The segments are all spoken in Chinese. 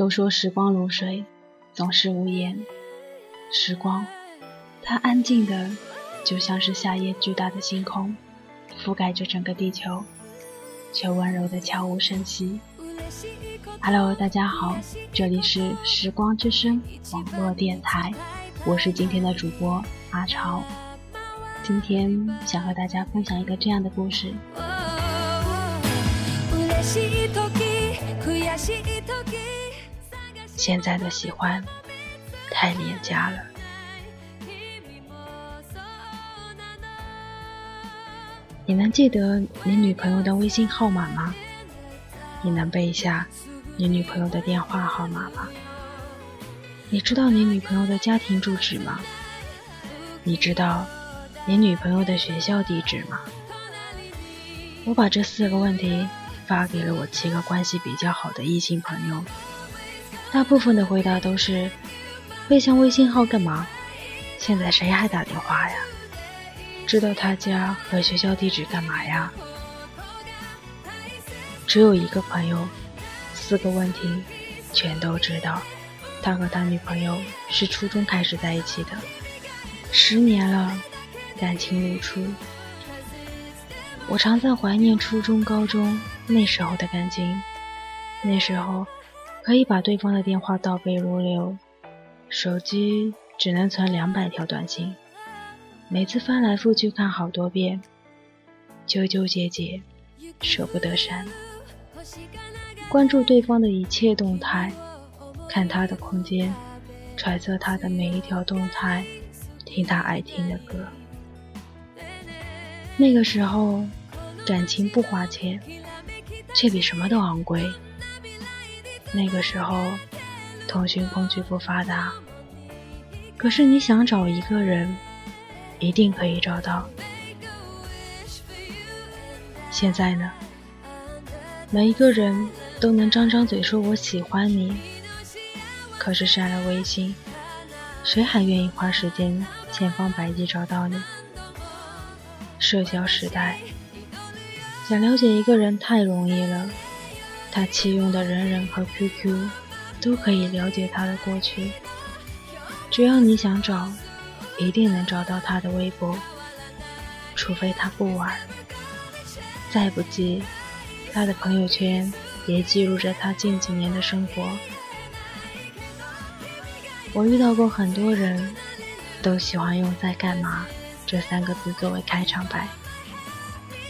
都说时光如水，总是无言。时光，它安静的，就像是夏夜巨大的星空，覆盖着整个地球，却温柔的悄无声息。Hello，大家好，这里是时光之声网络电台，我是今天的主播阿超。今天想和大家分享一个这样的故事。现在的喜欢太廉价了。你能记得你女朋友的微信号码吗？你能背一下你女朋友的电话号码吗？你知道你女朋友的家庭住址吗？你知道你女朋友的学校地址吗？我把这四个问题发给了我七个关系比较好的异性朋友。大部分的回答都是：背下微信号干嘛？现在谁还打电话呀？知道他家和学校地址干嘛呀？只有一个朋友，四个问题全都知道。他和他女朋友是初中开始在一起的，十年了，感情如初。我常在怀念初中、高中那时候的感情，那时候。可以把对方的电话倒背如流，手机只能存两百条短信，每次翻来覆去看好多遍，纠纠结结，舍不得删。关注对方的一切动态，看他的空间，揣测他的每一条动态，听他爱听的歌。那个时候，感情不花钱，却比什么都昂贵。那个时候，通讯工具不发达，可是你想找一个人，一定可以找到。现在呢，每一个人都能张张嘴说我喜欢你，可是删了微信，谁还愿意花时间千方百计找到你？社交时代，想了解一个人太容易了。他弃用的人人和 QQ，都可以了解他的过去。只要你想找，一定能找到他的微博。除非他不玩，再不济，他的朋友圈也记录着他近几年的生活。我遇到过很多人，都喜欢用“在干嘛”这三个字作为开场白。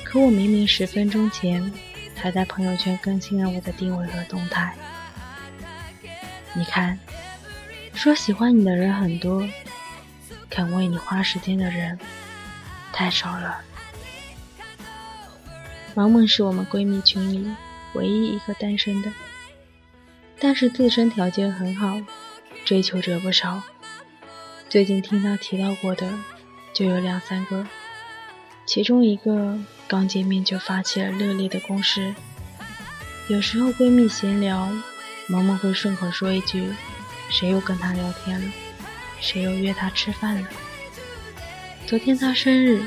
可我明明十分钟前。还在朋友圈更新了我的定位和动态。你看，说喜欢你的人很多，肯为你花时间的人太少了。萌萌是我们闺蜜群里唯一一个单身的，但是自身条件很好，追求者不少。最近听她提到过的就有两三个。其中一个刚见面就发起了热烈的攻势。有时候闺蜜闲聊，萌萌会顺口说一句：“谁又跟他聊天了？谁又约他吃饭了？”昨天他生日，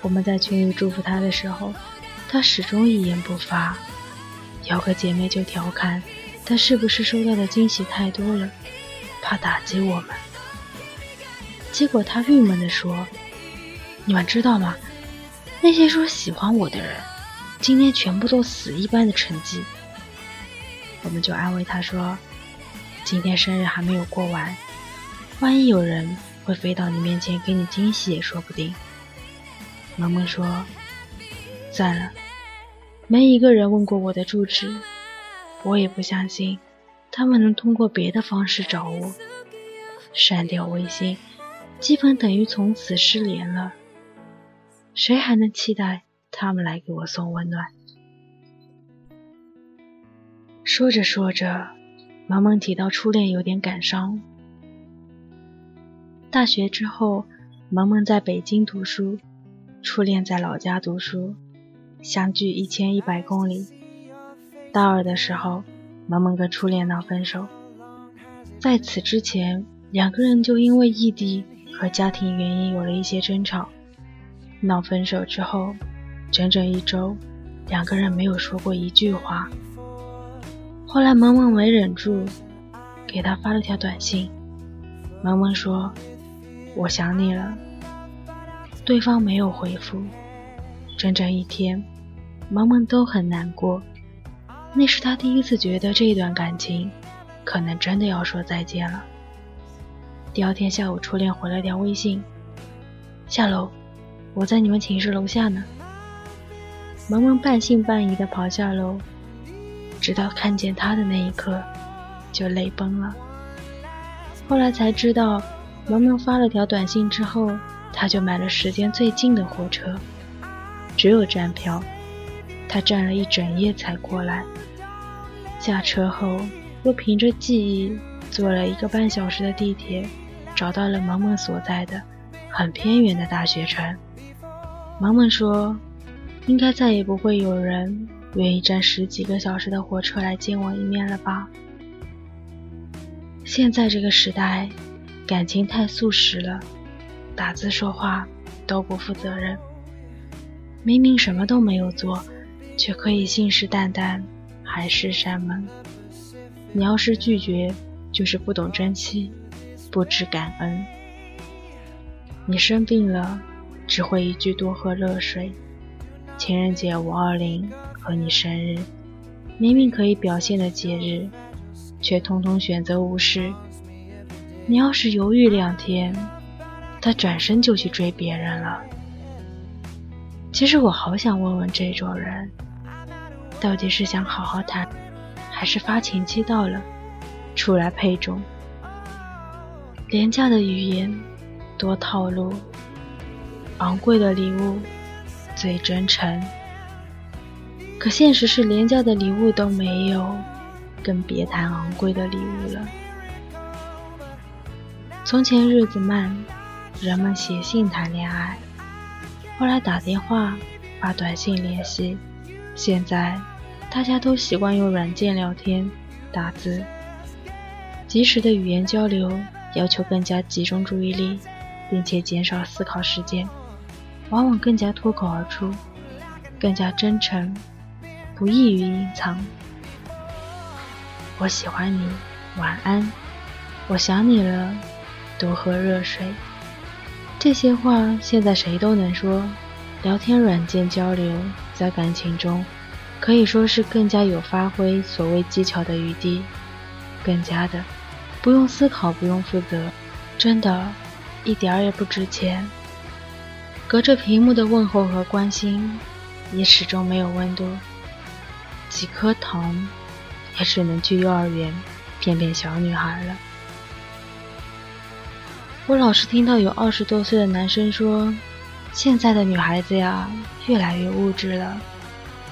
我们在群里祝福他的时候，他始终一言不发。有个姐妹就调侃：“他是不是收到的惊喜太多了，怕打击我们？”结果他郁闷地说：“你们知道吗？”那些说喜欢我的人，今天全部都死一般的成绩。我们就安慰他说：“今天生日还没有过完，万一有人会飞到你面前给你惊喜也说不定。”萌萌说：“算了，没一个人问过我的住址，我也不相信他们能通过别的方式找我。删掉微信，基本等于从此失联了。”谁还能期待他们来给我送温暖？说着说着，萌萌提到初恋，有点感伤。大学之后，萌萌在北京读书，初恋在老家读书，相距一千一百公里。大二的时候，萌萌跟初恋闹分手，在此之前，两个人就因为异地和家庭原因有了一些争吵。闹分手之后，整整一周，两个人没有说过一句话。后来萌萌没忍住，给他发了条短信，萌萌说：“我想你了。”对方没有回复，整整一天，萌萌都很难过。那是他第一次觉得这一段感情可能真的要说再见了。第二天下午，初恋回了条微信：“下楼，我在你们寝室楼下呢。”萌萌半信半疑的跑下楼，直到看见他的那一刻，就泪崩了。后来才知道，萌萌发了条短信之后。他就买了时间最近的火车，只有站票，他站了一整夜才过来。下车后，又凭着记忆坐了一个半小时的地铁，找到了萌萌所在的很偏远的大学城。萌萌说：“应该再也不会有人愿意站十几个小时的火车来见我一面了吧？”现在这个时代，感情太速食了。打字说话都不负责任，明明什么都没有做，却可以信誓旦旦海誓山盟。你要是拒绝，就是不懂珍惜，不知感恩。你生病了，只会一句多喝热水。情人节、五二零和你生日，明明可以表现的节日，却通通选择无视。你要是犹豫两天。他转身就去追别人了。其实我好想问问这种人，到底是想好好谈，还是发情期到了，出来配种？廉价的语言多套路，昂贵的礼物最真诚。可现实是廉价的礼物都没有，更别谈昂贵的礼物了。从前日子慢。人们写信谈恋爱，后来打电话、发短信联系，现在大家都习惯用软件聊天、打字。及时的语言交流要求更加集中注意力，并且减少思考时间，往往更加脱口而出，更加真诚，不易于隐藏。我喜欢你，晚安。我想你了，多喝热水。这些话现在谁都能说，聊天软件交流在感情中可以说是更加有发挥所谓技巧的余地，更加的不用思考，不用负责，真的，一点儿也不值钱。隔着屏幕的问候和关心，也始终没有温度。几颗糖，也只能去幼儿园骗骗小女孩了。我老是听到有二十多岁的男生说：“现在的女孩子呀，越来越物质了，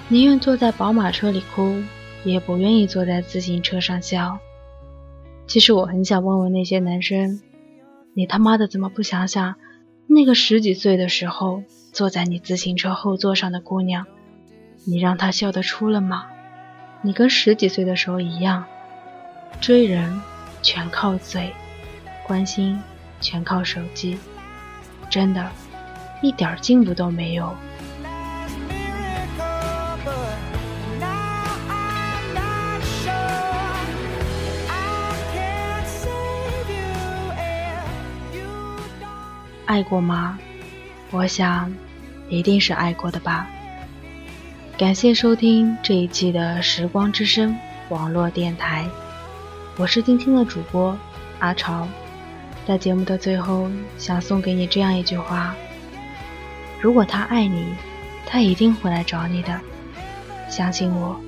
宁愿坐在宝马车里哭，也不愿意坐在自行车上笑。”其实我很想问问那些男生：“你他妈的怎么不想想，那个十几岁的时候坐在你自行车后座上的姑娘，你让她笑得出了吗？你跟十几岁的时候一样，追人全靠嘴，关心。”全靠手机，真的，一点进步都没有。爱过吗？我想，一定是爱过的吧。感谢收听这一期的《时光之声》网络电台，我是今天的主播阿潮。在节目的最后，想送给你这样一句话：如果他爱你，他一定会来找你的。相信我，